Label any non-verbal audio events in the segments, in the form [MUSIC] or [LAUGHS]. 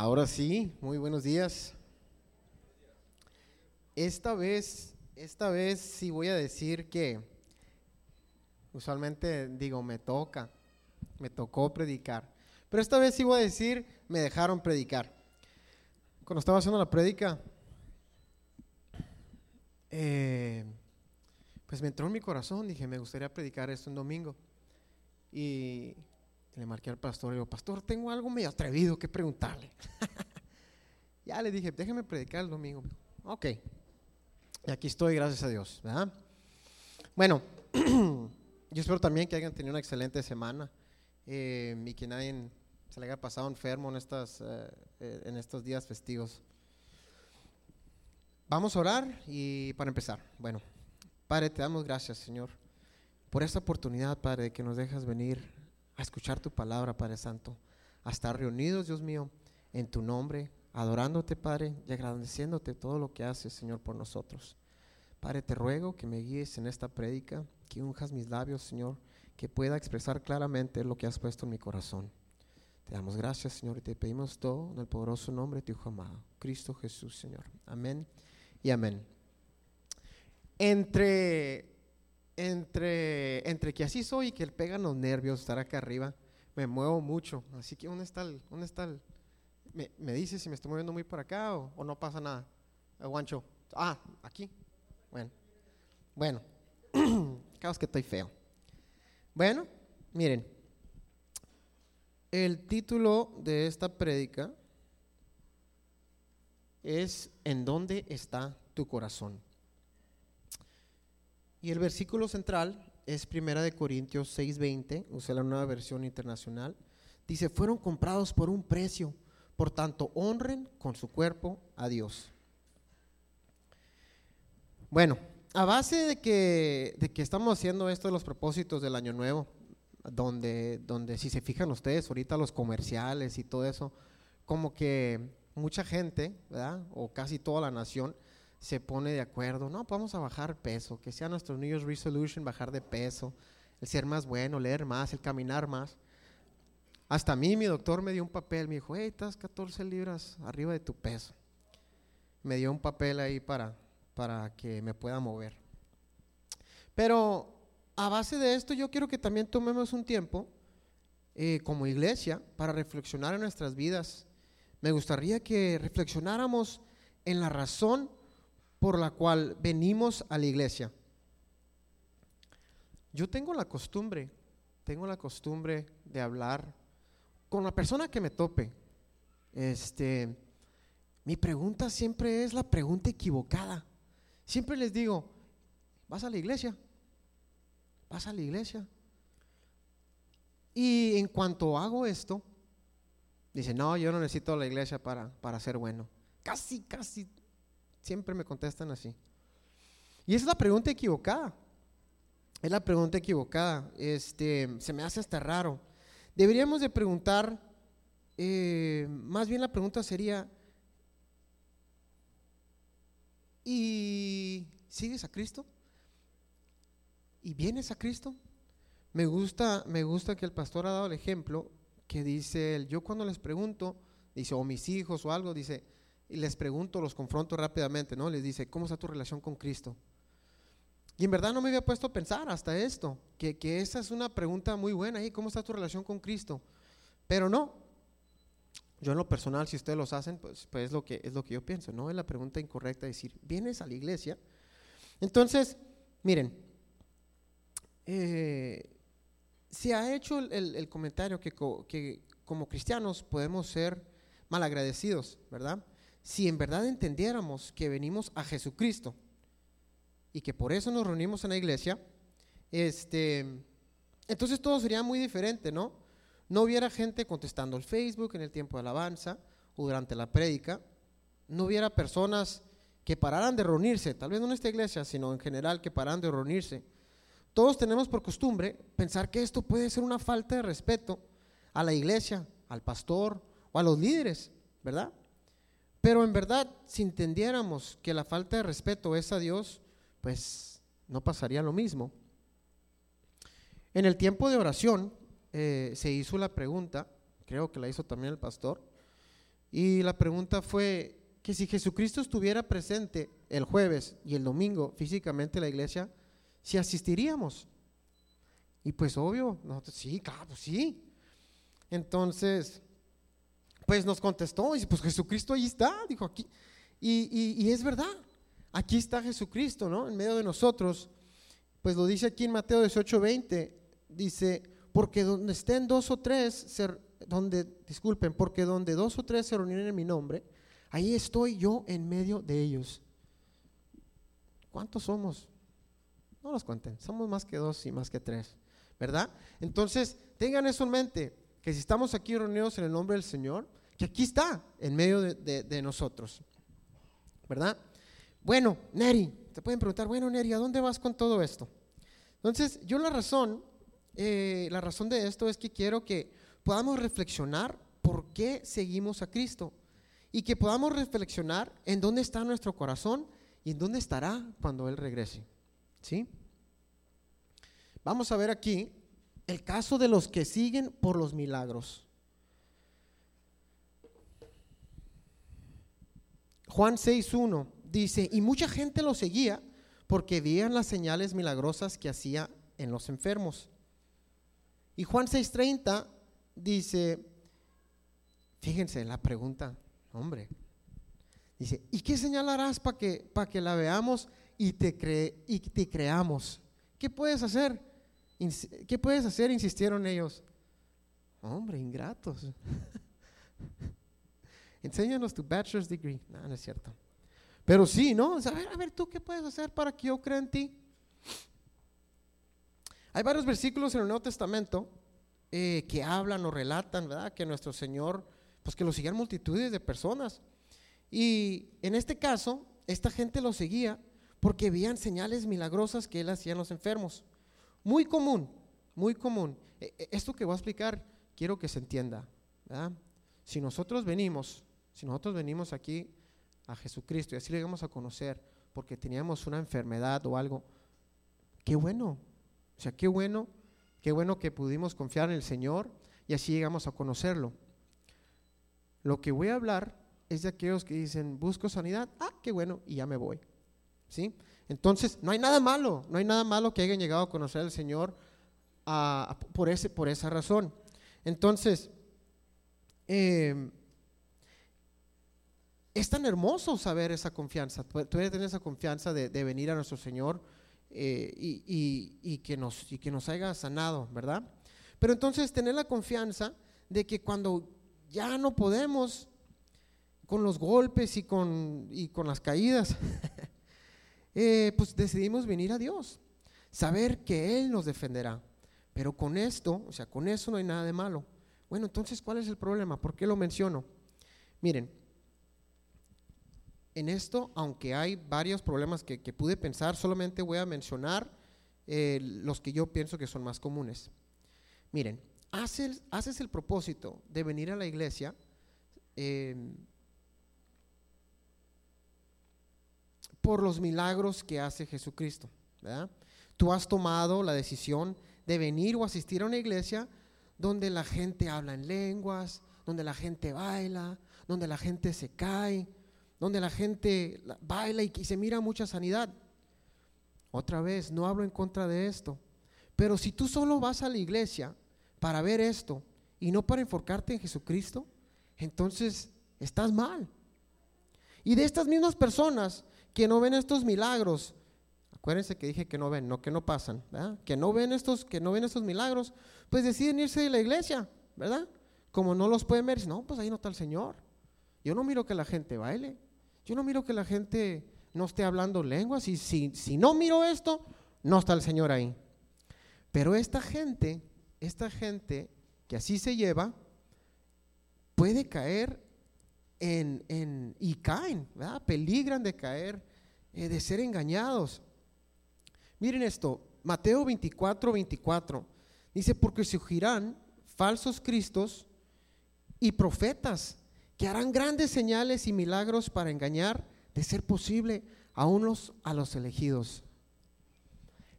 Ahora sí, muy buenos días. Esta vez, esta vez sí voy a decir que usualmente digo, me toca, me tocó predicar. Pero esta vez sí voy a decir, me dejaron predicar. Cuando estaba haciendo la prédica, eh, pues me entró en mi corazón, dije, me gustaría predicar esto un domingo. Y le marqué al pastor y digo, pastor, tengo algo medio atrevido que preguntarle. [LAUGHS] ya le dije, déjeme predicar el domingo. Ok. Y aquí estoy, gracias a Dios. Bueno, [CLEARS THROAT] yo espero también que hayan tenido una excelente semana eh, y que nadie se le haya pasado enfermo en, estas, eh, eh, en estos días festivos. Vamos a orar y para empezar, bueno, Padre, te damos gracias, Señor, por esta oportunidad, Padre, de que nos dejas venir a escuchar tu palabra, Padre Santo, a estar reunidos, Dios mío, en tu nombre, adorándote, Padre, y agradeciéndote todo lo que haces, Señor, por nosotros. Padre, te ruego que me guíes en esta prédica, que unjas mis labios, Señor, que pueda expresar claramente lo que has puesto en mi corazón. Te damos gracias, Señor, y te pedimos todo en el poderoso nombre de tu Hijo amado, Cristo Jesús, Señor. Amén y amén. Entre entre, entre que así soy y que él pegan los nervios estar acá arriba, me muevo mucho. Así que, ¿dónde está el.? Dónde está el me, me dice si me estoy moviendo muy para acá o, no pasa nada. Guancho. Ah, aquí. Bueno. Bueno. [CLEARS THROAT] Caos que estoy feo. Bueno, miren. El título de esta prédica es ¿En dónde está tu corazón? Y el versículo central es Primera de Corintios 6:20, usa la nueva versión internacional. Dice, fueron comprados por un precio, por tanto honren con su cuerpo a Dios. Bueno, a base de que, de que estamos haciendo esto de los propósitos del año nuevo, donde, donde si se fijan ustedes, ahorita los comerciales y todo eso, como que mucha gente, ¿verdad? O casi toda la nación, se pone de acuerdo, no, vamos a bajar peso, que sea nuestro New Year's Resolution bajar de peso, el ser más bueno, leer más, el caminar más. Hasta a mí mi doctor me dio un papel, me dijo, hey, estás 14 libras arriba de tu peso. Me dio un papel ahí para, para que me pueda mover. Pero a base de esto yo quiero que también tomemos un tiempo eh, como iglesia para reflexionar en nuestras vidas. Me gustaría que reflexionáramos en la razón por la cual venimos a la iglesia. Yo tengo la costumbre, tengo la costumbre de hablar con la persona que me tope. Este, mi pregunta siempre es la pregunta equivocada. Siempre les digo, ¿vas a la iglesia? ¿Vas a la iglesia? Y en cuanto hago esto, dice, no, yo no necesito la iglesia para, para ser bueno. Casi, casi Siempre me contestan así. Y esa es la pregunta equivocada. Es la pregunta equivocada. Este, se me hace hasta raro. Deberíamos de preguntar, eh, más bien la pregunta sería, ¿y sigues a Cristo? ¿Y vienes a Cristo? Me gusta, me gusta que el pastor ha dado el ejemplo que dice él, yo cuando les pregunto, dice, o mis hijos o algo, dice, y les pregunto, los confronto rápidamente, ¿no? Les dice, ¿cómo está tu relación con Cristo? Y en verdad no me había puesto a pensar hasta esto, que, esa es una pregunta muy buena, ¿y cómo está tu relación con Cristo? Pero no, yo en lo personal, si ustedes los hacen, pues, pues es, lo que, es lo que yo pienso, ¿no? Es la pregunta incorrecta decir, ¿vienes a la iglesia? Entonces, miren, eh, se ha hecho el, comentario que, que como cristianos podemos ser malagradecidos, ¿verdad? Si en verdad entendiéramos que venimos a Jesucristo y que por eso nos reunimos en la iglesia, este, entonces todo sería muy diferente, ¿no? No hubiera gente contestando el Facebook en el tiempo de alabanza o durante la prédica, no hubiera personas que pararan de reunirse, tal vez no en esta iglesia, sino en general que pararan de reunirse. Todos tenemos por costumbre pensar que esto puede ser una falta de respeto a la iglesia, al pastor o a los líderes, ¿verdad? Pero en verdad, si entendiéramos que la falta de respeto es a Dios, pues no pasaría lo mismo. En el tiempo de oración eh, se hizo la pregunta, creo que la hizo también el pastor, Y la pregunta fue que si Jesucristo estuviera presente el jueves y el domingo físicamente en la iglesia, si asistiríamos. Y pues obvio, nosotros sí, claro, sí. Entonces, pues nos contestó, y pues Jesucristo ahí está, dijo aquí. Y, y, es verdad, aquí está Jesucristo, ¿no? En medio de nosotros. Pues lo dice aquí en Mateo 18, 20, dice, porque donde estén dos o tres, ser, donde, disculpen, porque donde dos o tres se reúnen en mi nombre, ahí estoy yo en medio de ellos. ¿Cuántos somos? No los cuenten, somos más que dos y más que tres, ¿verdad? Entonces, tengan eso en mente, que si estamos aquí reunidos en el nombre del Señor, que aquí está en medio de, nosotros, ¿verdad? Bueno, Neri, te pueden preguntar, bueno, Neri, ¿a dónde vas con todo esto? Entonces, yo la razón, eh, la razón de esto es que quiero que podamos reflexionar por qué seguimos a Cristo y que podamos reflexionar en dónde está nuestro corazón y en dónde estará cuando Él regrese. ¿Sí? Vamos a ver aquí el caso de los que siguen por los milagros. Juan 6.1 dice, y mucha gente lo seguía porque veían las señales milagrosas que hacía en los enfermos. Y Juan 6.30 dice, fíjense la pregunta, hombre, dice, ¿y qué señalarás para que, que la veamos y te, cre y te creamos? ¿Qué puedes hacer? ¿Qué puedes hacer? Insistieron ellos. Hombre, ingratos. [LAUGHS] Enséñanos tu bachelor's degree. No, no es cierto. Pero sí, ¿no? a ver, a ver, ¿tú qué puedes hacer para que yo crea en ti? Hay varios versículos en el Nuevo Testamento eh, que hablan o relatan, ¿verdad? Que nuestro Señor, pues que lo siguen multitudes de personas. Y en este caso, esta gente lo seguía porque veían señales milagrosas que Él hacía en los enfermos. Muy común, muy común. E, e, esto que voy a explicar, quiero que se entienda. Si nosotros venimos, si nosotros venimos aquí a Jesucristo y así le vamos a conocer porque teníamos una enfermedad o algo, qué bueno. O sea, qué bueno Qué bueno que pudimos confiar en el Señor y así llegamos a conocerlo. Lo que voy a hablar es de aquellos que dicen, busco sanidad, ah, qué bueno, y ya me voy. ¿Sí? Entonces, no hay nada malo, no hay nada malo que hayan llegado a conocer al Señor por, ese, por esa razón. Entonces, em, es tan hermoso saber esa confianza, tener esa confianza de venir a nuestro Señor eh, y, que nos, y que nos haya sanado, ¿verdad? Pero entonces tener la confianza de que cuando ya no podemos con los golpes y con, y con las caídas, [LAUGHS] eh, pues decidimos venir a Dios, saber que Él nos defenderá. Pero con esto, o sea, con eso no hay nada de malo. Bueno, entonces, ¿cuál es el problema? ¿Por qué lo menciono? Miren, en esto, aunque hay varios problemas que, pude pensar, solamente voy a mencionar eh, los que yo pienso que son más comunes. Miren, haces, haces el propósito de venir a la iglesia em, por los milagros que hace Jesucristo. Tú has tomado la decisión de venir o asistir a una iglesia donde la gente habla en lenguas, donde la gente baila, donde la gente se cae, donde la gente baila y, se mira mucha sanidad. Otra vez, no hablo en contra de esto. Pero si tú solo vas a la iglesia para ver esto y no para enfocarte en Jesucristo, entonces estás mal. Y de estas mismas personas que no ven estos milagros, acuérdense que dije que no ven, no que no pasan, que no ven estos, que no ven estos milagros, pues deciden irse de la iglesia, ¿verdad? Como no los pueden ver, no, pues ahí no está el Señor. Yo no miro que la gente baile. Yo no miro que la gente no esté hablando lenguas y si, si no miro esto, no está el Señor ahí. Pero esta gente, esta gente que así se lleva, puede caer en, en y caen, ¿verdad? peligran de caer, eh, de ser engañados. Miren esto, Mateo 24, 24, dice, porque surgirán falsos cristos y profetas que harán grandes señales y milagros para engañar, de ser posible, a unos a los elegidos.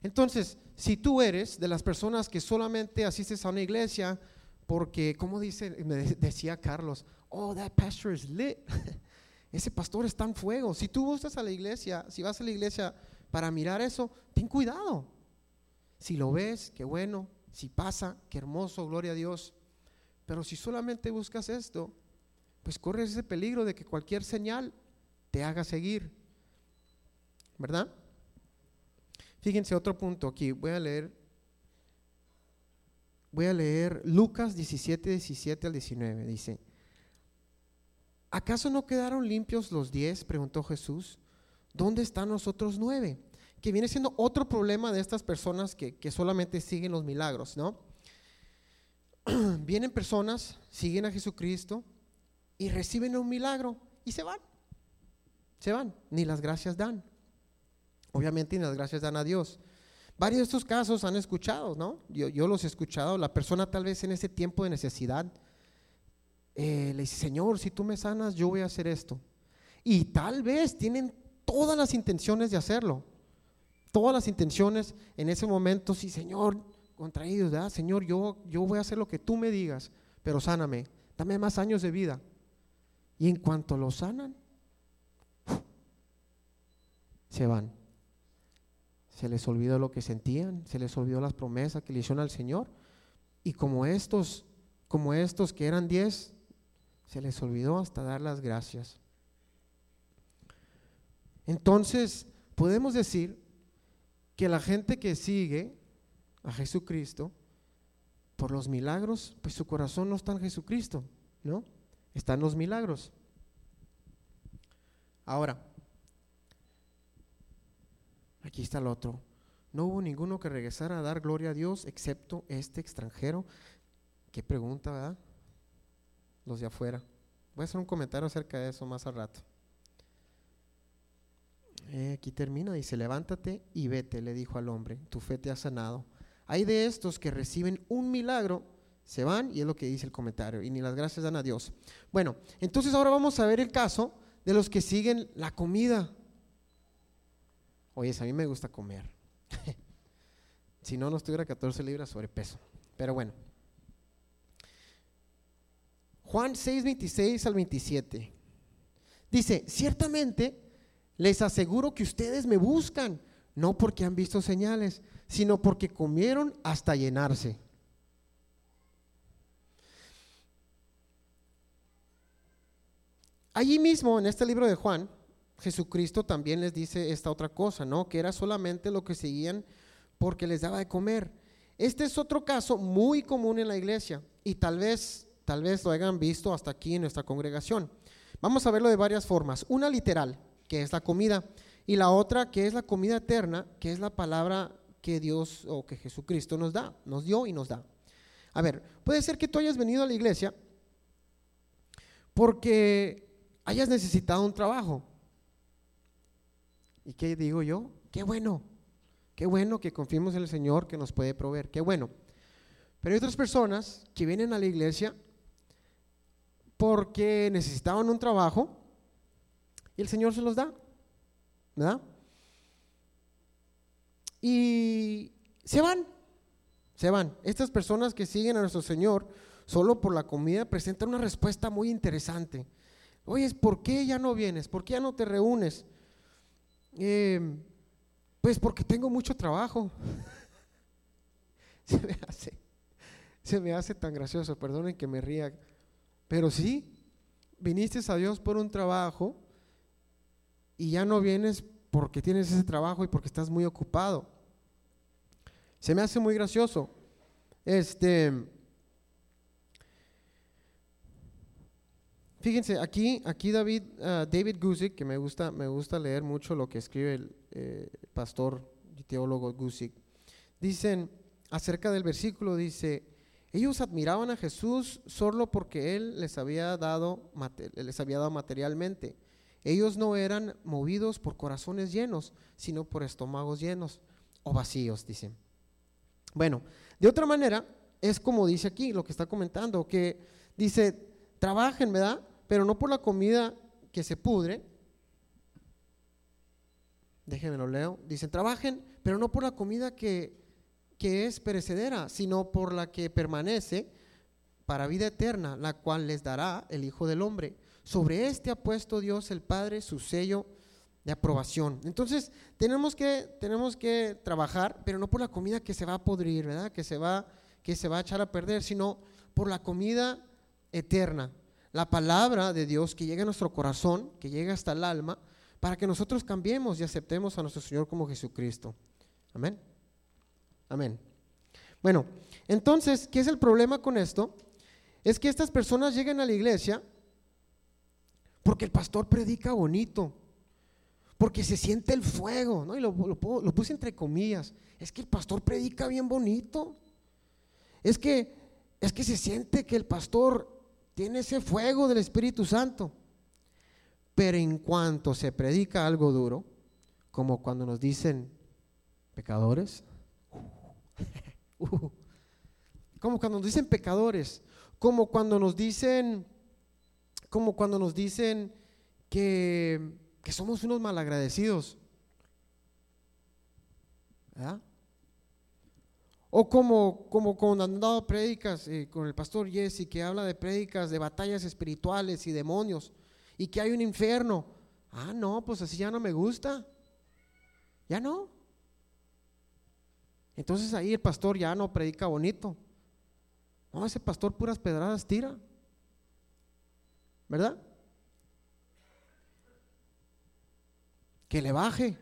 Entonces, si tú eres de las personas que solamente asistes a una iglesia porque, como dice, me decía Carlos, oh, that pastor is lit. [LAUGHS] Ese pastor está en fuego. Si tú gustas a la iglesia, si vas a la iglesia para mirar eso, ten cuidado. Si lo ves, qué bueno. Si pasa, qué hermoso, gloria a Dios. Pero si solamente buscas esto, pues corres ese peligro de que cualquier señal te haga seguir. ¿Verdad? Fíjense otro punto aquí. Voy a leer. Voy a leer Lucas 17, 17 al 19. Dice, ¿acaso no quedaron limpios los diez? Preguntó Jesús. ¿Dónde están los otros nueve? Que viene siendo otro problema de estas personas que, que solamente siguen los milagros, ¿no? [CLEARS THROAT] Vienen personas, siguen a Jesucristo y reciben un milagro y se van. Se van, ni las gracias dan. Obviamente ni las gracias dan a Dios. Varios de estos casos han escuchado, ¿no? Yo, los he escuchado. La persona tal vez en ese tiempo de necesidad eh, le dice, Señor, si tú me sanas, yo voy a hacer esto. Y tal vez tienen todas las intenciones de hacerlo. Todas las intenciones en ese momento, sí, Señor, contra ellos, ¿verdad? Señor, yo, yo voy a hacer lo que tú me digas, pero sáname, dame más años de vida. Y en cuanto lo sanan, se van. Se les olvidó lo que sentían, se les olvidó las promesas que le hicieron al Señor. Y como estos, como estos que eran diez, se les olvidó hasta dar las gracias. Entonces, podemos decir que la gente que sigue a Jesucristo por los milagros, pues su corazón no está en Jesucristo, ¿no? Está en los milagros. Ahora, aquí está el otro. No hubo ninguno que regresara a dar gloria a Dios excepto este extranjero. Qué pregunta, ¿verdad? Los de afuera. Voy a hacer un comentario acerca de eso más al rato. Eh, aquí termina, dice, levántate y vete, le dijo al hombre, tu fe te ha sanado. Hay de estos que reciben un milagro, se van, y es lo que dice el comentario, y ni las gracias dan a Dios. Bueno, entonces ahora vamos a ver el caso de los que siguen la comida. Oye, a mí me gusta comer. [LAUGHS] si no, no estuviera 14 libras sobrepeso. Pero bueno. Juan 6, 26 al 27. Dice, ciertamente les aseguro que ustedes me buscan, no porque han visto señales, sino porque comieron hasta llenarse. Allí mismo, en este libro de Juan, Jesucristo también les dice esta otra cosa, ¿no? Que era solamente lo que seguían porque les daba de comer. Este es otro caso muy común en la iglesia y tal vez, tal vez lo hayan visto hasta aquí en nuestra congregación. Vamos a verlo de varias formas. Una literal, que es la comida, y la otra que es la comida eterna, que es la palabra que Dios o que Jesucristo nos da, nos dio y nos da. A ver, puede ser que tú hayas venido a la iglesia porque hayas necesitado un trabajo. ¿Y qué digo yo? Qué bueno, qué bueno que confiemos en el Señor que nos puede proveer, qué bueno. Pero hay otras personas que vienen a la iglesia porque necesitaban un trabajo y el Señor se los da, ¿verdad? Y se van, se van. Estas personas que siguen a nuestro Señor solo por la comida presentan una respuesta muy interesante. Oye, ¿por qué ya no vienes? ¿Por qué ya no te reúnes? Em, pues porque tengo mucho trabajo. [LAUGHS] se, me hace, se me hace tan gracioso, perdonen que me ría. Pero sí, viniste a Dios por un trabajo y ya no vienes porque tienes ese trabajo y porque estás muy ocupado. Se me hace muy gracioso. Este, fíjense, aquí, aquí David, uh, Gusick, que me gusta, me gusta leer mucho lo que escribe el eh, pastor y teólogo Gusick, dicen acerca del versículo, dice, ellos admiraban a Jesús solo porque Él les había dado, les había dado materialmente ellos no eran movidos por corazones llenos, sino por estómagos llenos o vacíos, dicen. Bueno, de otra manera, es como dice aquí, lo que está comentando, que dice, trabajen, ¿verdad? Pero no por la comida que se pudre. Déjenme lo leo. Dicen, trabajen, pero no por la comida que, que es perecedera, sino por la que permanece para vida eterna, la cual les dará el Hijo del Hombre. Sobre este ha puesto Dios el Padre su sello de aprobación. Entonces, tenemos que, tenemos que trabajar, pero no por la comida que se va a podrir, ¿verdad? Que se va, que se va a echar a perder, sino por la comida eterna. La palabra de Dios que llega a nuestro corazón, que llega hasta el alma, para que nosotros cambiemos y aceptemos a nuestro Señor como Jesucristo. Amén. Amén. Bueno, entonces, ¿qué es el problema con esto? Es que estas personas llegan a la iglesia porque el pastor predica bonito, porque se siente el fuego, ¿no? Y lo, lo, puse entre comillas. Es que el pastor predica bien bonito. Es que, es que se siente que el pastor tiene ese fuego del Espíritu Santo. Pero en cuanto se predica algo duro, como cuando nos dicen pecadores, [LAUGHS] uh, como cuando nos dicen pecadores, como cuando nos dicen, como cuando nos dicen que, que somos unos malagradecidos. O como, como cuando han dado prédicas eh, con el pastor Jesse, que habla de prédicas de batallas espirituales y demonios, y que hay un infierno. Ah, no, pues así ya no me gusta. Ya no. Entonces ahí el pastor ya no predica bonito. No, ese pastor puras pedradas tira. ¿Verdad? Que le baje.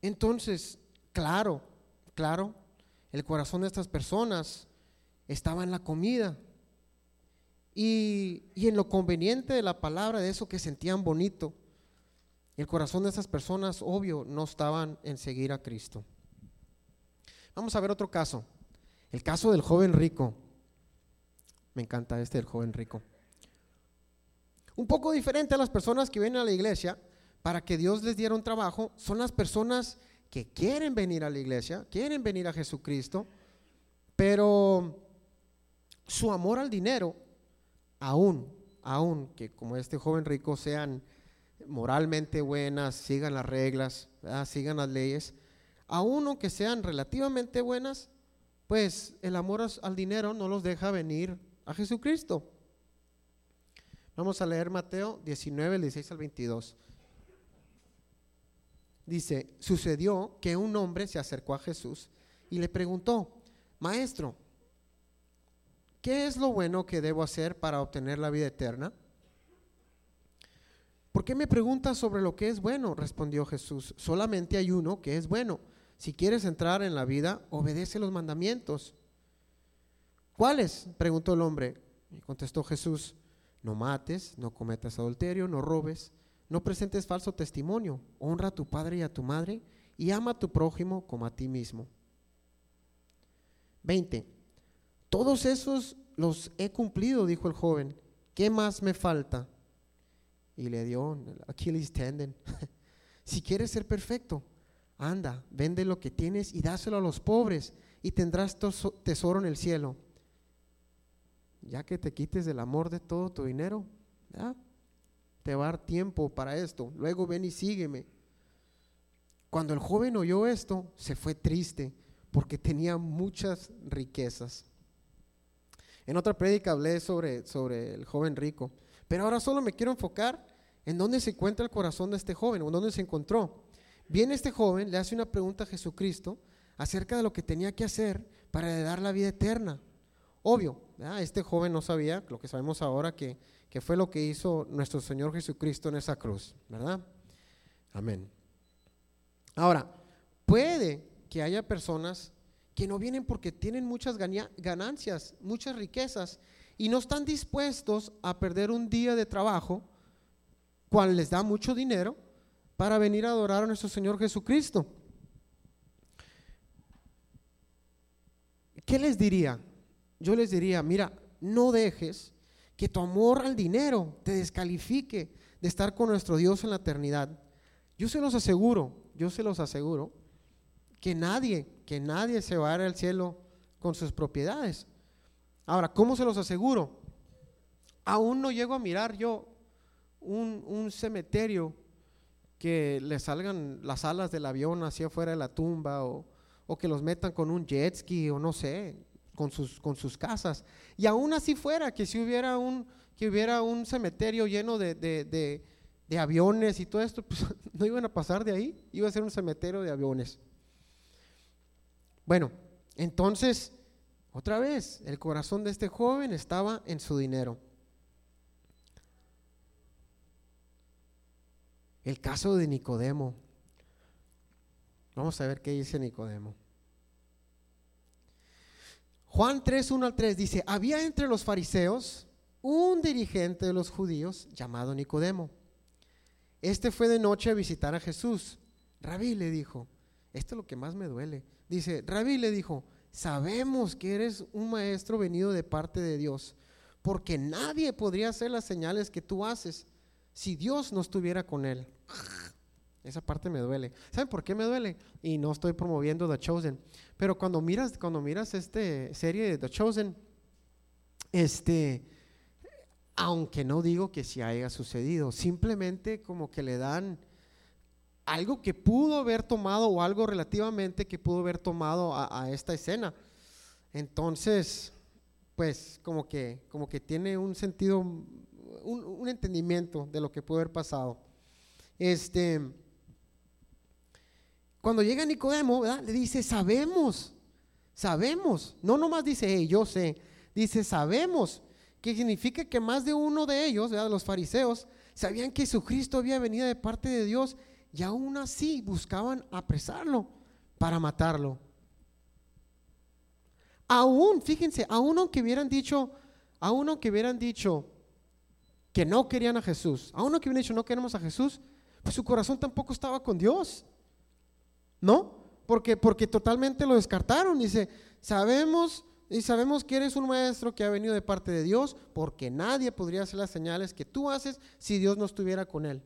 Entonces, claro, claro, el corazón de estas personas estaba en la comida y, y en lo conveniente de la palabra, de eso que sentían bonito. El corazón de esas personas, obvio, no estaban en seguir a Cristo. Vamos a ver otro caso. El caso del joven rico. Me encanta este del joven rico. Un poco diferente a las personas que vienen a la iglesia para que Dios les diera un trabajo, son las personas que quieren venir a la iglesia, quieren venir a Jesucristo, pero su amor al dinero, aún, aún que como este joven rico sean moralmente buenas, sigan las reglas, sigan las leyes, a uno que sean relativamente buenas, pues el amor al dinero no los deja venir a Jesucristo. Vamos a leer Mateo 19, 16 al 22. Dice, sucedió que un hombre se acercó a Jesús y le preguntó, Maestro, ¿qué es lo bueno que debo hacer para obtener la vida eterna? ¿Por qué me preguntas sobre lo que es bueno? Respondió Jesús. Solamente hay uno que es bueno. Si quieres entrar en la vida, obedece los mandamientos. ¿Cuáles? preguntó el hombre. Y contestó Jesús, no mates, no cometas adulterio, no robes, no presentes falso testimonio, honra a tu padre y a tu madre y ama a tu prójimo como a ti mismo. 20. Todos esos los he cumplido, dijo el joven. ¿Qué más me falta? Y le dio Achilles tendon. [LAUGHS] si quieres ser perfecto, anda, vende lo que tienes y dáselo a los pobres y tendrás tesoro en el cielo. Ya que te quites del amor de todo tu dinero, te va a dar tiempo para esto. Luego ven y sígueme. Cuando el joven oyó esto, se fue triste porque tenía muchas riquezas. En otra prédica hablé sobre, sobre el joven rico, pero ahora solo me quiero enfocar en dónde se encuentra el corazón de este joven o dónde se encontró. Viene este joven, le hace una pregunta a Jesucristo acerca de lo que tenía que hacer para dar la vida eterna. Obvio, este joven no sabía lo que sabemos ahora, que, que fue lo que hizo nuestro Señor Jesucristo en esa cruz, ¿verdad? Amén. Ahora, puede que haya personas que no vienen porque tienen muchas ganancias, muchas riquezas, y no están dispuestos a perder un día de trabajo cual les da mucho dinero para venir a adorar a nuestro Señor Jesucristo. ¿Qué les diría? Yo les diría, mira, no dejes que tu amor al dinero te descalifique de estar con nuestro Dios en la eternidad. Yo se los aseguro, yo se los aseguro, que nadie, que nadie se va a ir al cielo con sus propiedades. Ahora, ¿cómo se los aseguro? Aún no llego a mirar yo un, cementerio que le salgan las alas del avión hacia afuera de la tumba o, o que los metan con un jet ski o no sé, con sus, con sus casas. Y aún así fuera, que si hubiera un, que hubiera un cementerio lleno de, de aviones y todo esto, pues [LAUGHS] no iban a pasar de ahí, iba a ser un cementerio de aviones. Bueno, entonces, otra vez, el corazón de este joven estaba en su dinero. El caso de Nicodemo. Vamos a ver qué dice Nicodemo. Juan 3, 1 al 3 dice, había entre los fariseos un dirigente de los judíos llamado Nicodemo. Este fue de noche a visitar a Jesús. Rabí le dijo, esto es lo que más me duele. Dice, Rabí le dijo, sabemos que eres un maestro venido de parte de Dios, porque nadie podría hacer las señales que tú haces si Dios no estuviera con él. Esa parte me duele. ¿Saben por qué me duele? Y no estoy promoviendo The Chosen. Pero cuando miras, cuando miras esta serie de The Chosen, este, aunque no digo que si haya sucedido, simplemente como que le dan algo que pudo haber tomado o algo relativamente que pudo haber tomado a, esta escena. Entonces, pues como que, como que tiene un sentido, un, un entendimiento de lo que pudo haber pasado. Este, cuando llega Nicodemo, le dice, sabemos, sabemos. No nomás dice, yo sé. Dice, sabemos. Que significa que más de uno de ellos, los fariseos, sabían que Jesucristo había venido de parte de Dios y aún así buscaban apresarlo para matarlo. Aún, fíjense, aún aunque hubieran dicho, aún aunque hubieran dicho que no querían a Jesús, aún aunque hubieran dicho no queremos a Jesús, pues su corazón tampoco estaba con Dios. ¿No? Porque, porque totalmente lo descartaron. Dice, sabemos y sabemos que eres un maestro que ha venido de parte de Dios, porque nadie podría hacer las señales que tú haces si Dios no estuviera con él.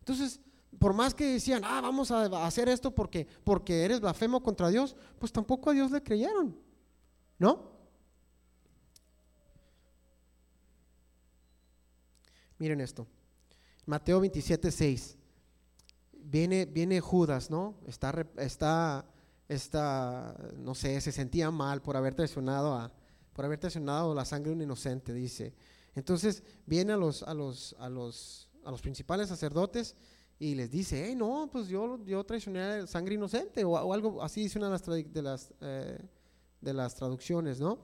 Entonces, por más que decían, ah, vamos a hacer esto porque, porque eres blasfemo contra Dios, pues tampoco a Dios le creyeron. ¿No? Miren esto. Mateo 27, 6 viene, viene Judas, ¿no? Está, está, está, no sé, se sentía mal por haber traicionado a, por haber traicionado la sangre de un inocente, dice. Entonces viene a los, a los, a los, a los principales sacerdotes y les dice, hey, no, pues yo, yo traicioné sangre inocente, o, algo así dice una de las, de eh, de las traducciones, ¿no?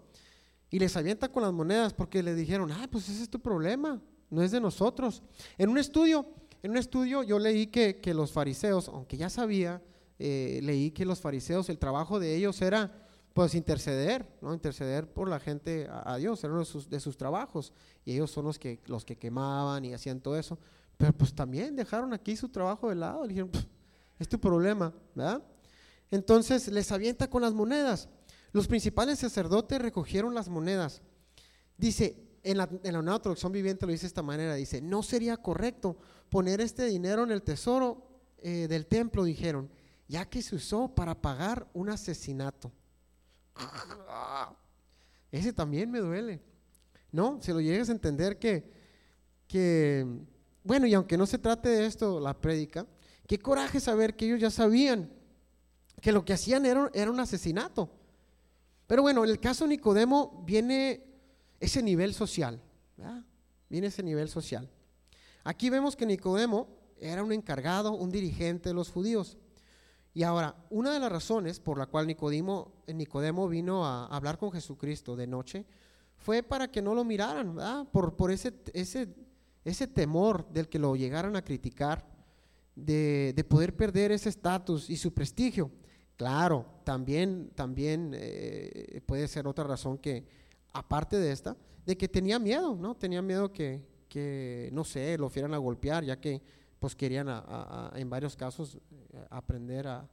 Y les avienta con las monedas porque le dijeron, ah, pues ese es tu problema, no es de nosotros. En un estudio en un estudio yo leí que, los fariseos, aunque ya sabía, eh, leí que los fariseos, el trabajo de ellos era pues interceder, ¿no? Interceder por la gente a, Dios, era uno de sus, trabajos. Y ellos son los que, los que quemaban y hacían todo eso. Pero pues también dejaron aquí su trabajo de lado. Le dijeron, es tu problema, ¿verdad? Entonces les avienta con las monedas. Los principales sacerdotes recogieron las monedas. Dice, en la, nueva traducción viviente lo dice de esta manera, dice, no sería correcto poner este dinero en el tesoro eh, del templo, dijeron, ya que se usó para pagar un asesinato. [LAUGHS] Ese también me duele, ¿no? Si lo llegas a entender que, que, bueno, y aunque no se trate de esto, la prédica, qué coraje saber que ellos ya sabían que lo que hacían era, era un asesinato. Pero bueno, en el caso Nicodemo viene ese nivel social. Viene ese nivel social. Aquí vemos que Nicodemo era un encargado, un dirigente de los judíos. Y ahora, una de las razones por la cual Nicodemo, Nicodemo vino a hablar con Jesucristo de noche fue para que no lo miraran, Por, por ese, ese, ese temor del que lo llegaran a criticar, de, de poder perder ese estatus y su prestigio. Claro, también, también eh, puede ser otra razón que aparte de esta, de que tenía miedo, ¿no? Tenía miedo que, que no sé, lo fueran a golpear, ya que pues querían en varios casos eh, aprender a,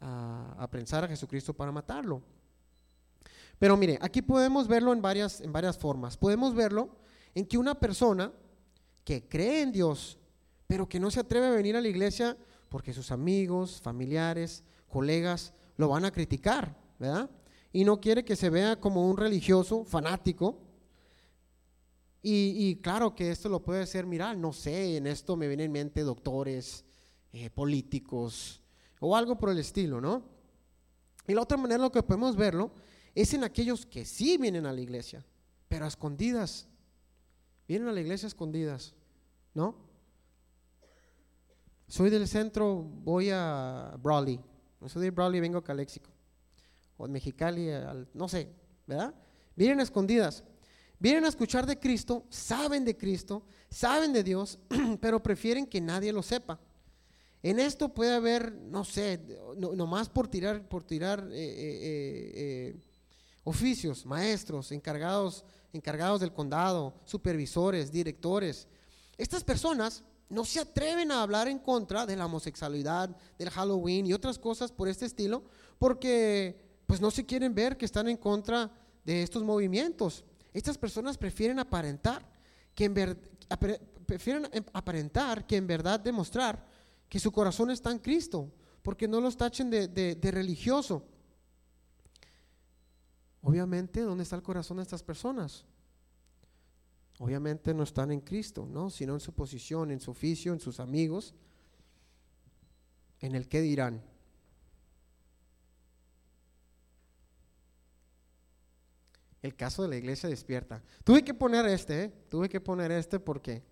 a, pensar a Jesucristo para matarlo. Pero mire, aquí podemos verlo en varias, en varias formas. Podemos verlo en que una persona que cree en Dios, pero que no se atreve a venir a la iglesia porque sus amigos, familiares, colegas lo van a criticar, ¿verdad? Y no quiere que se vea como un religioso fanático. Y, claro que esto lo puede hacer, mira, no sé, en esto me vienen en mente doctores, eh, políticos o algo por el estilo, ¿no? Y la otra manera lo que podemos verlo es en aquellos que sí vienen a la iglesia, pero a escondidas. Vienen a la iglesia escondidas, ¿no? Soy del centro, voy a Brawley. No soy de Brawley, vengo a Caléxico. O de Mexicali, no sé, ¿verdad? Vienen escondidas. Vienen a escuchar de Cristo, saben de Cristo, saben de Dios, [CLEARS THROAT] pero prefieren que nadie lo sepa. En esto puede haber, no sé, nomás por tirar, por tirar eh, eh, eh, oficios, maestros, encargados, encargados del condado, supervisores, directores. Estas personas no se atreven a hablar en contra de la homosexualidad, del Halloween y otras cosas por este estilo, porque pues no se quieren ver que están en contra de estos movimientos. Estas personas prefieren aparentar que en prefieren aparentar que en verdad demostrar que su corazón está en Cristo, porque no los tachen de, religioso. Obviamente, ¿dónde está el corazón de estas personas? Obviamente no están en Cristo, ¿no? Sino en su posición, en su oficio, en sus amigos, en el que dirán. El caso de la iglesia despierta. Tuve que poner este, ¿eh? tuve que poner este porque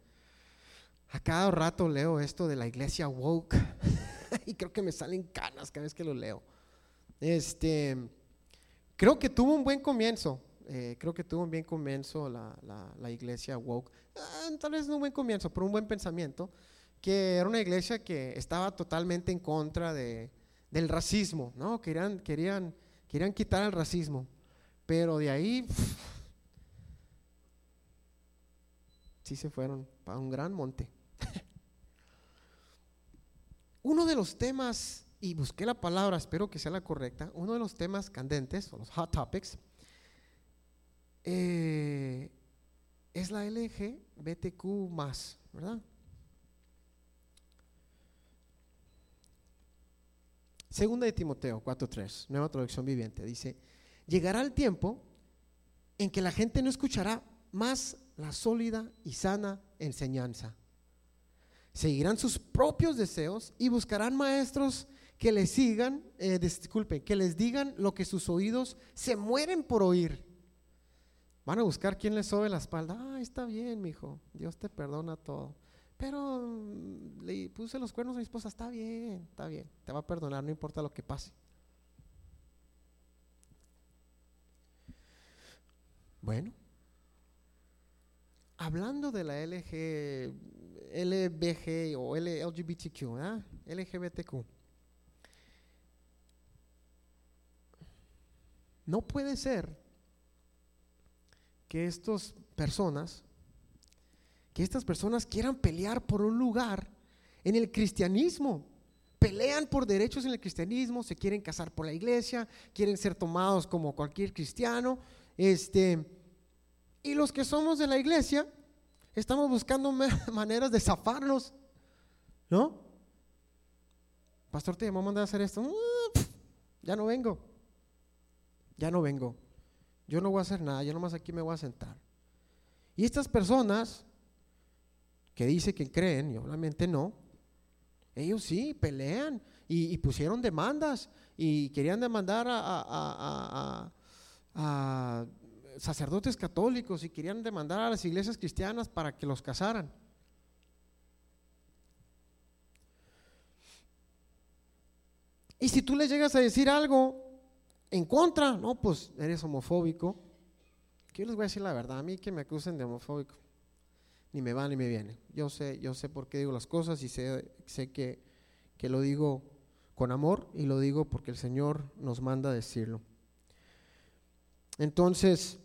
a cada rato leo esto de la iglesia woke [LAUGHS] y creo que me salen canas cada vez que lo leo. Este, creo que tuvo un buen comienzo. Eh, creo que tuvo un buen comienzo la, la, iglesia woke. Ah, tal vez no un buen comienzo, pero un buen pensamiento. Que era una iglesia que estaba totalmente en contra de, del racismo, ¿no? Querían, querían, querían quitar el racismo. Pero de ahí, sí se fueron para un gran monte. [LAUGHS] uno de los temas, y busqué la palabra, espero que sea la correcta, uno de los temas candentes, o los hot topics, eh, es la LGBTQ más, ¿verdad? Segunda de Timoteo 4.3, nueva traducción viviente, dice, llegará el tiempo en que la gente no escuchará más la sólida y sana enseñanza seguirán sus propios deseos y buscarán maestros que les sigan, eh, disculpen, que les digan lo que sus oídos se mueren por oír. Van a buscar quien les sobe la espalda. Ah, está bien, mi hijo, Dios te perdona todo. Pero mm, le puse los cuernos a mi esposa, está bien, está bien, te va a perdonar, no importa lo que pase. Bueno, hablando de la LG, LBG o LGBTQ, ¿eh? LGBTQ. No puede ser que estas personas, que estas personas quieran pelear por un lugar en el cristianismo. Pelean por derechos en el cristianismo, se quieren casar por la iglesia, quieren ser tomados como cualquier cristiano. Este, y los que somos de la iglesia estamos buscando [LAUGHS] maneras de zafarnos, ¿no? Pastor, te llamó a mandar a hacer esto. Mm, ya no vengo. Ya no vengo. Yo no voy a hacer nada, yo nomás aquí me voy a sentar. Y estas personas que dice que creen, y obviamente no, ellos sí pelean y, pusieron demandas y querían demandar a sacerdotes católicos y querían demandar a las iglesias cristianas para que los casaran. Y si tú le llegas a decir algo en contra, no, pues eres homofóbico. Yo les voy a decir la verdad, a mí que me acusen de homofóbico, ni me va ni me viene. Yo sé, yo sé por qué digo las cosas y sé, sé que, que lo digo con amor y lo digo porque el Señor nos manda a decirlo. Entonces,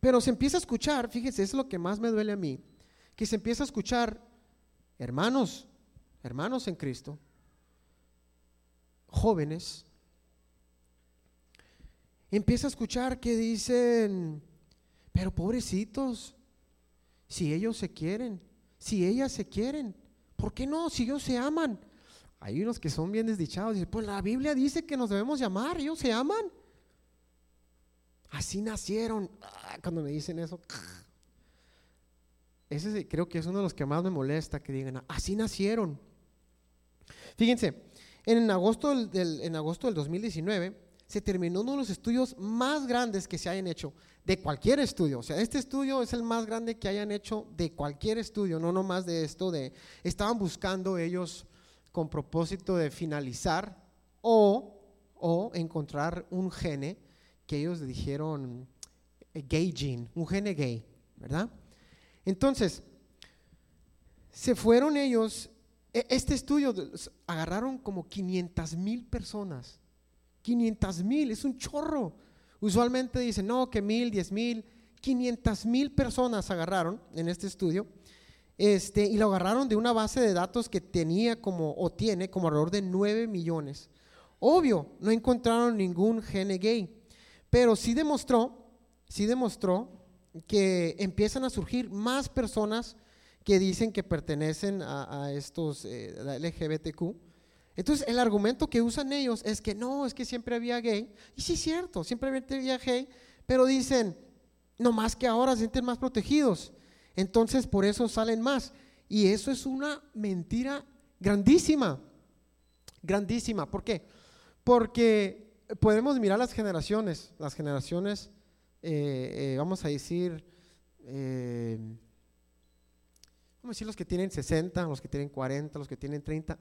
pero se empieza a escuchar, fíjese, es lo que más me duele a mí, que se empieza a escuchar, hermanos, hermanos en Cristo, jóvenes, empieza a escuchar que dicen, pero pobrecitos, si ellos se quieren, si ellas se quieren, ¿por qué no? Si ellos se aman. Hay unos que son bien desdichados, dicen, pues la Biblia dice que nos debemos llamar, ellos se aman. Así nacieron. Ah, cuando me dicen eso, ese creo que es uno de los que más me molesta que digan, así nacieron. Fíjense, en agosto del, en agosto del 2019 se terminó uno de los estudios más grandes que se hayan hecho, de cualquier estudio. O sea, este estudio es el más grande que hayan hecho de cualquier estudio, no nomás de esto, de estaban buscando ellos con propósito de finalizar o, o encontrar un gene que ellos dijeron eh, gay gene, un gene gay, ¿verdad? Entonces, se fueron ellos, e, este estudio agarraron como 500 mil personas 500 mil, es un chorro. Usualmente dicen, no, que mil, diez mil, 500 mil personas agarraron en este estudio. Este, y lo agarraron de una base de datos que tenía como, o tiene como alrededor de 9 millones. Obvio, no encontraron ningún gene gay, pero sí demostró, sí demostró que empiezan a surgir más personas que dicen que pertenecen a, estos eh, LGBTQ entonces, el argumento que usan ellos es que no, es que siempre había gay. Y sí es cierto, siempre había gay, pero dicen, no más que ahora se sienten más protegidos. Entonces, por eso salen más. Y eso es una mentira grandísima, grandísima. ¿Por qué? Porque podemos mirar las generaciones, las generaciones, eh, eh, vamos a decir, eh, vamos a decir los que tienen 60, los que tienen 40, los que tienen 30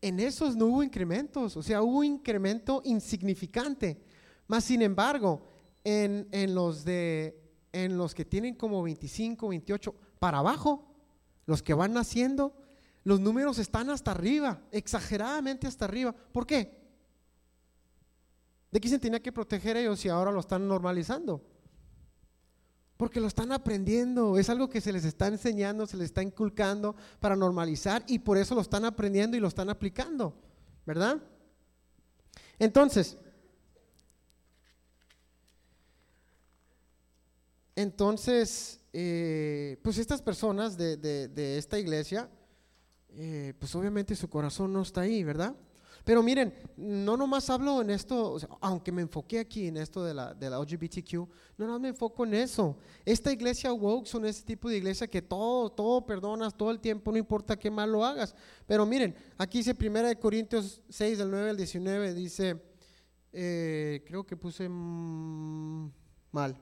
en esos no hubo incrementos, o sea, hubo incremento insignificante. Más sin embargo, en, los de, en los que tienen como 25, 28, para abajo, los que van naciendo, los números están hasta arriba, exageradamente hasta arriba. ¿Por qué? ¿De qué se tenía que proteger ellos si ahora lo están normalizando? Porque lo están aprendiendo, es algo que se les está enseñando, se les está inculcando para normalizar y por eso lo están aprendiendo y lo están aplicando, ¿verdad? Entonces, entonces, eh, pues estas personas de, esta iglesia, eh, pues obviamente su corazón no está ahí, ¿verdad? Pero miren, no nomás hablo en esto, aunque me enfoqué aquí en esto de la, LGBTQ, no no me enfoco en eso. Esta iglesia woke son ese tipo de iglesia que todo, todo perdonas todo el tiempo, no importa qué mal lo hagas. Pero miren, aquí dice 1 Corintios 6, del 9 al 19, dice, eh, creo que puse mal.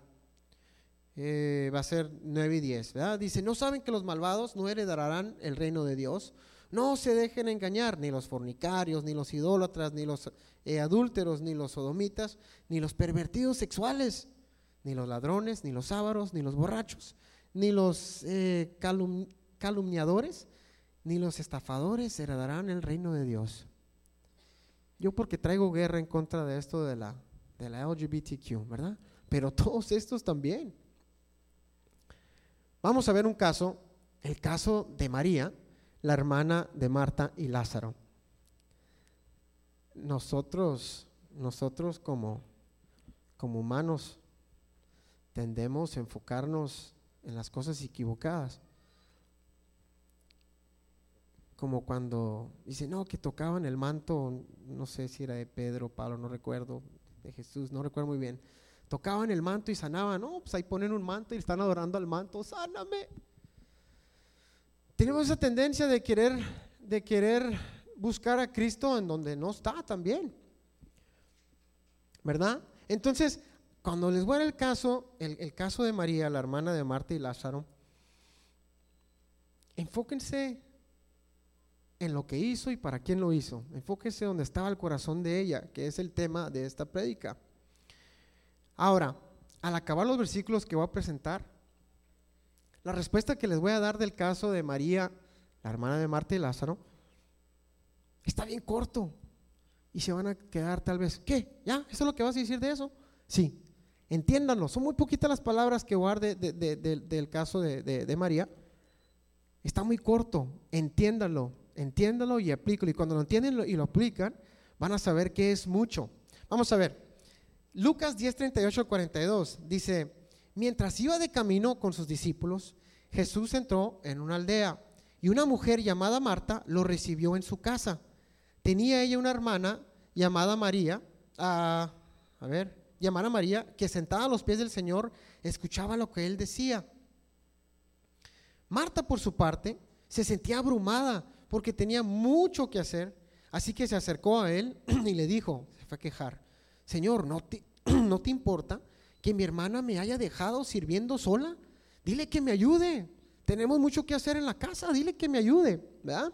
Eh, va a ser 9 y 10, ¿verdad? Dice, ¿no saben que los malvados no heredarán el reino de Dios? No se dejen engañar, ni los fornicarios, ni los idólatras, ni los eh, adúlteros, ni los sodomitas, ni los pervertidos sexuales, ni los ladrones, ni los ávaros, ni los borrachos, ni los eh, calumniadores, ni los estafadores heredarán el reino de Dios. Yo porque traigo guerra en contra de esto de la, de la LGBTQ, ¿verdad? Pero todos estos también. Vamos a ver un caso, el caso de María, la hermana de Marta y Lázaro. Nosotros, nosotros como, como humanos tendemos a enfocarnos en las cosas equivocadas. Como cuando dice, no, que tocaban el manto, no sé si era de Pedro, Pablo, no recuerdo, de Jesús, no recuerdo muy bien. Tocaban el manto y sanaban, no, pues ahí ponen un manto y están adorando al manto, sáname. Tenemos esa tendencia de querer, de querer buscar a Cristo en donde no está también. ¿Verdad? Entonces, cuando les voy a el caso, el, el caso de María, la hermana de Marta y Lázaro, enfóquense en lo que hizo y para quién lo hizo. Enfóquense donde estaba el corazón de ella, que es el tema de esta prédica. Ahora, al acabar los versículos que voy a presentar, la respuesta que les voy a dar del caso de María, la hermana de Marta y Lázaro, está bien corto. Y se van a quedar tal vez, ¿qué? ¿Ya? ¿Eso es lo que vas a decir de eso? Sí. Entiéndanlo. Son muy poquitas las palabras que guarde del caso de, María. Está muy corto. Entiéndanlo. Entiéndanlo y aplícalo. Y cuando lo entienden y lo aplican, van a saber que es mucho. Vamos a ver. Lucas 10, 38 42 dice, Mientras iba de camino con sus discípulos, Jesús entró en una aldea y una mujer llamada Marta lo recibió en su casa. Tenía ella una hermana llamada María, a, a ver, llamada María, que sentada a los pies del Señor escuchaba lo que él decía. Marta, por su parte, se sentía abrumada porque tenía mucho que hacer, así que se acercó a él [CLEARS THROAT] y le dijo, se fue a quejar, Señor, ¿no te, [CLEARS THROAT] ¿no te importa que mi hermana me haya dejado sirviendo sola? Dile que me ayude. Tenemos mucho que hacer en la casa, dile que me ayude, ¿verdad?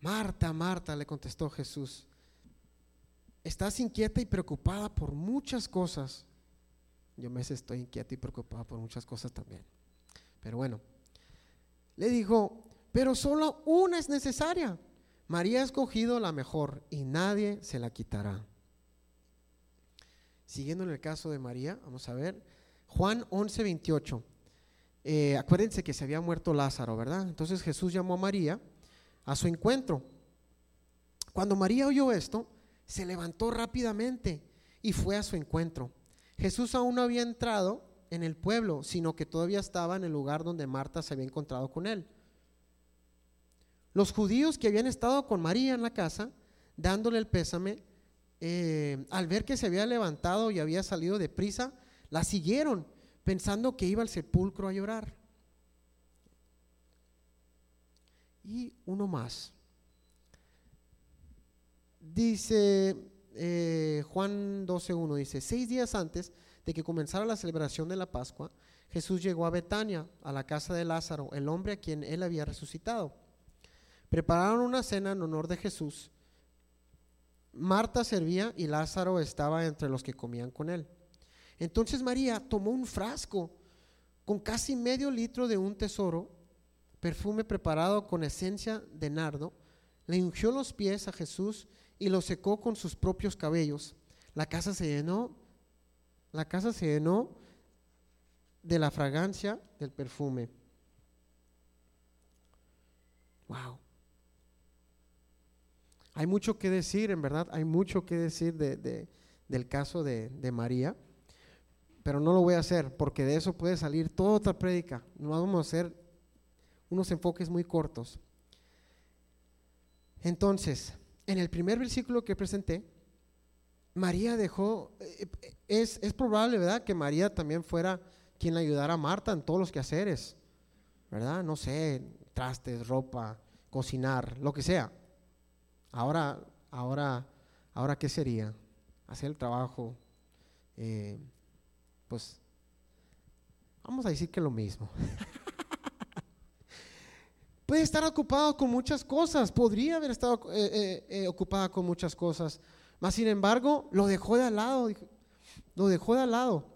Marta, Marta, le contestó Jesús, estás inquieta y preocupada por muchas cosas. Yo me estoy inquieta y preocupada por muchas cosas también. Pero bueno, le dijo, pero solo una es necesaria. María ha escogido la mejor y nadie se la quitará. Siguiendo en el caso de María, vamos a ver, Juan 11, 28. Eh, acuérdense que se había muerto Lázaro, ¿verdad? Entonces Jesús llamó a María a su encuentro. Cuando María oyó esto, se levantó rápidamente y fue a su encuentro. Jesús aún no había entrado en el pueblo, sino que todavía estaba en el lugar donde Marta se había encontrado con él. Los judíos que habían estado con María en la casa, dándole el pésame, eh, al ver que se había levantado y había salido de prisa, la siguieron pensando que iba al sepulcro a llorar. Y uno más. Dice eh, Juan 12.1, dice, seis días antes de que comenzara la celebración de la Pascua, Jesús llegó a Betania, a la casa de Lázaro, el hombre a quien él había resucitado. Prepararon una cena en honor de Jesús. Marta servía y Lázaro estaba entre los que comían con él. Entonces María tomó un frasco con casi medio litro de un tesoro, perfume preparado con esencia de nardo, le ungió los pies a Jesús y lo secó con sus propios cabellos. La casa se llenó, la casa se llenó de la fragancia del perfume. Wow. Hay mucho que decir, en verdad, hay mucho que decir de, del caso de, María pero no lo voy a hacer porque de eso puede salir toda otra prédica. No vamos a hacer unos enfoques muy cortos. Entonces, en el primer versículo que presenté, María dejó, eh, es, es probable, ¿verdad?, que María también fuera quien ayudara a Marta en todos los quehaceres, ¿verdad? No sé, trastes, ropa, cocinar, lo que sea. Ahora, ahora, ahora, ¿qué sería? Hacer el trabajo. Eh, pues vamos a decir que lo mismo. [LAUGHS] Puede estar ocupado con muchas cosas, podría haber estado eh, eh, eh, ocupada con muchas cosas, mas sin embargo lo dejó de al lado, lo dejó de al lado.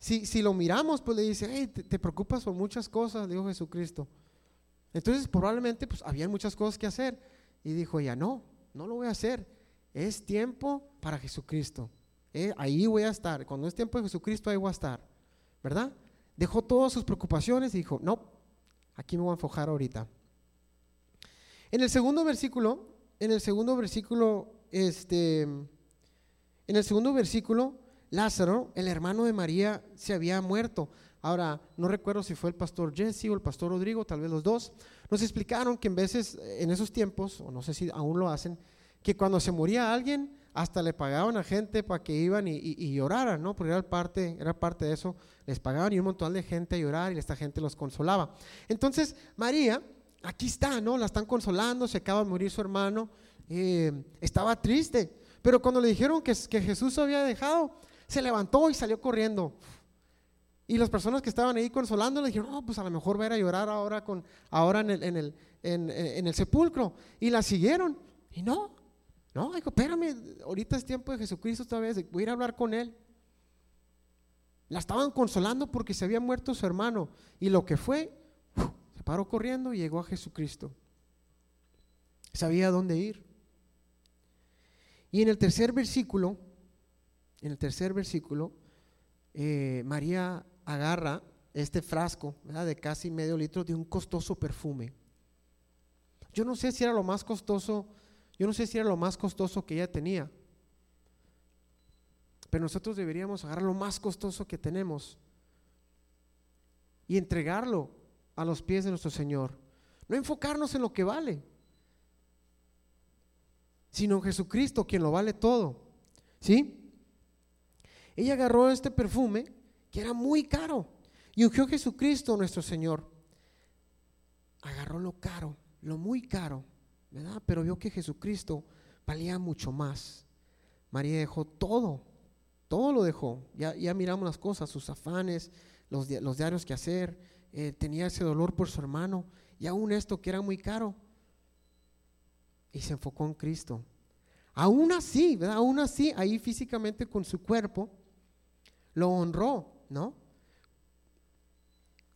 Si, si, lo miramos, pues le dice, hey, te, preocupas por muchas cosas, dijo Jesucristo. Entonces probablemente pues había muchas cosas que hacer y dijo, ya no, no lo voy a hacer, es tiempo para Jesucristo. Eh, ahí voy a estar. Cuando es tiempo de Jesucristo, ahí voy a estar. ¿Verdad? Dejó todas sus preocupaciones y dijo, no, aquí me voy a enfocar ahorita. En el segundo versículo, en el segundo versículo, este, en el segundo versículo, Lázaro, el hermano de María, se había muerto. Ahora, no recuerdo si fue el pastor Jesse o el pastor Rodrigo, tal vez los dos, nos explicaron que en veces, en esos tiempos, o no sé si aún lo hacen, que cuando se moría alguien, hasta le pagaban a gente para que iban y, lloraran, ¿no? Porque era parte, era parte de eso, les pagaban y un montón de gente a llorar y esta gente los consolaba. Entonces, María, aquí está, ¿no? La están consolando, se acaba de morir su hermano, eh, estaba triste, pero cuando le dijeron que, que Jesús había dejado, se levantó y salió corriendo. Y las personas que estaban ahí consolando le dijeron, no, pues a lo mejor va a ir a llorar ahora, con, ahora en, el, en, el, en el sepulcro. Y la siguieron. Y no, no, dijo, espérame, ahorita es tiempo de Jesucristo otra vez, voy a ir a hablar con él. La estaban consolando porque se había muerto su hermano. Y lo que fue, se paró corriendo y llegó a Jesucristo. Sabía dónde ir. Y en el tercer versículo, en el tercer versículo, eh, María agarra este frasco de casi medio litro de un costoso perfume. Yo no sé si era lo más costoso yo no sé si era lo más costoso que ella tenía, pero nosotros deberíamos agarrar lo más costoso que tenemos y entregarlo a los pies de nuestro Señor. No enfocarnos en lo que vale, sino en Jesucristo, quien lo vale todo. ¿Sí? Ella agarró este perfume que era muy caro y ungió Jesucristo nuestro Señor. Agarró lo caro, lo muy caro pero vio que Jesucristo valía mucho más. María dejó todo, todo lo dejó. Ya, ya miramos las cosas, sus afanes, los, los diarios que hacer, eh, tenía ese dolor por su hermano y aún esto que era muy caro. Y se enfocó en Cristo. Aún así, ¿verdad? Aún así, ahí físicamente con su cuerpo, lo honró, ¿no?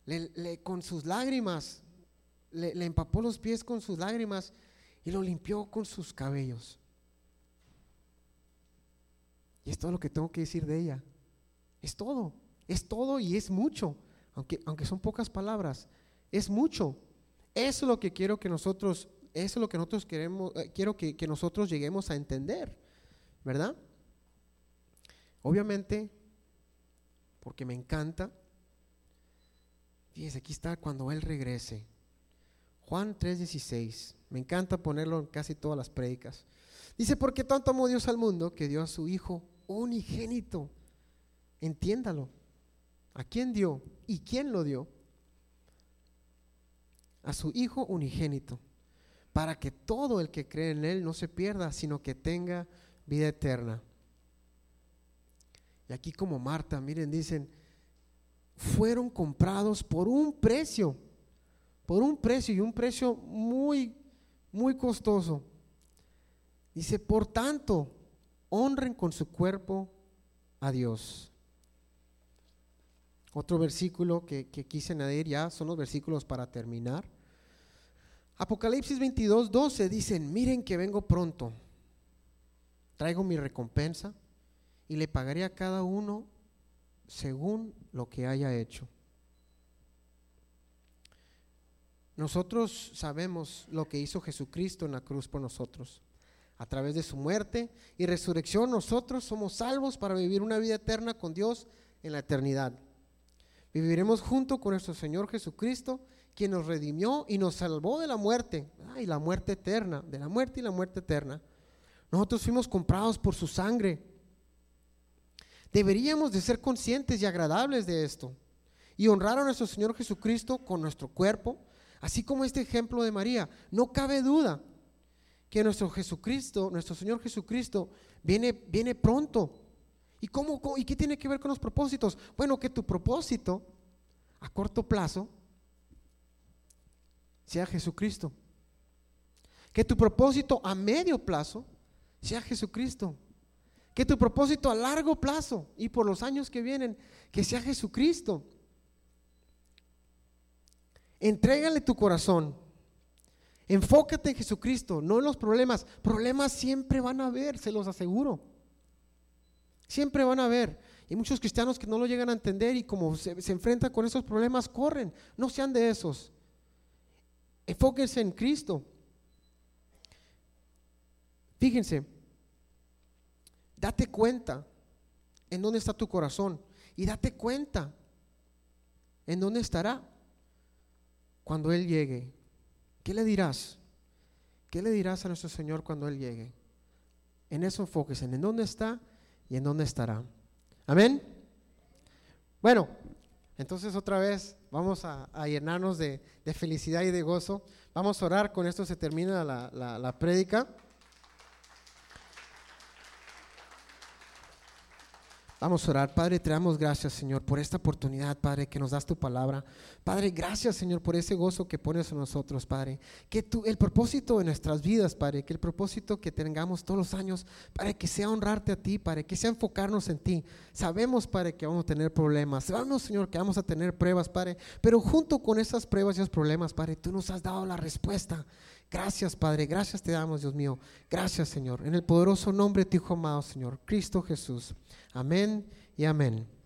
Le, con sus lágrimas, le, empapó los pies con sus lágrimas y lo limpió con sus cabellos. Y es todo lo que tengo que decir de ella. Es todo, es todo y es mucho, aunque, aunque son pocas palabras, es mucho. Eso es lo que quiero que nosotros, eso es lo que nosotros queremos, eh, quiero que, que nosotros lleguemos a entender, ¿verdad? Obviamente, porque me encanta, fíjese, aquí está cuando Él regrese. Juan 3:16, me encanta ponerlo en casi todas las prédicas. Dice, porque tanto amó Dios al mundo que dio a su Hijo unigénito. Entiéndalo. ¿A quién dio? ¿Y quién lo dio? A su Hijo unigénito, para que todo el que cree en Él no se pierda, sino que tenga vida eterna. Y aquí como Marta, miren, dicen, fueron comprados por un precio, por un precio y un precio muy, muy costoso. Dice, por tanto, honren con su cuerpo a Dios. Otro versículo que, quise añadir ya son los versículos para terminar. Apocalipsis 22, 12 dicen, miren que vengo pronto, traigo mi recompensa y le pagaré a cada uno según lo que haya hecho. Nosotros sabemos lo que hizo Jesucristo en la cruz por nosotros. A través de su muerte y resurrección nosotros somos salvos para vivir una vida eterna con Dios en la eternidad. Viviremos junto con nuestro Señor Jesucristo, quien nos redimió y nos salvó de la muerte, y la muerte eterna, de la muerte y la muerte eterna. Nosotros fuimos comprados por su sangre. Deberíamos de ser conscientes y agradables de esto y honrar a nuestro Señor Jesucristo con nuestro cuerpo, así como este ejemplo de María. No cabe duda que nuestro Jesucristo, nuestro Señor Jesucristo, viene, viene pronto. ¿Y, ¿Y qué tiene que ver con los propósitos? Bueno, que tu propósito a corto plazo sea Jesucristo. Que tu propósito a medio plazo sea Jesucristo. Que tu propósito a largo plazo y por los años que vienen, que sea Jesucristo. Entrégale tu corazón Enfócate en Jesucristo, no en los problemas. Problemas siempre van a haber, se los aseguro. Siempre van a haber. Y muchos cristianos que no lo llegan a entender y como se, se enfrentan con esos problemas, corren. No sean de esos. Enfóquense en Cristo. Fíjense, date cuenta en dónde está tu corazón y date cuenta en dónde estará cuando Él llegue. ¿Qué le dirás? ¿Qué le dirás a nuestro Señor cuando Él llegue? En eso enfóquese, en dónde está y en dónde estará. Amén. Bueno, entonces otra vez vamos a, llenarnos de, felicidad y de gozo. Vamos a orar, con esto se termina la, la, la prédica. Vamos a orar. Padre, te damos gracias, Señor, por esta oportunidad, Padre, que nos das tu palabra. Padre, gracias, Señor, por ese gozo que pones en nosotros, Padre. Que tu, el propósito de nuestras vidas, Padre, que el propósito que tengamos todos los años, Padre, que sea honrarte a ti, Padre, que sea enfocarnos en ti. Sabemos, Padre, que vamos a tener problemas. Sabemos, Señor, que vamos a tener pruebas, Padre. Pero junto con esas pruebas y esos problemas, Padre, tú nos has dado la respuesta. Gracias, Padre. Gracias te damos, Dios mío. Gracias, Señor. En el poderoso nombre de tu Hijo amado, Señor, Cristo Jesús. Amén y amén.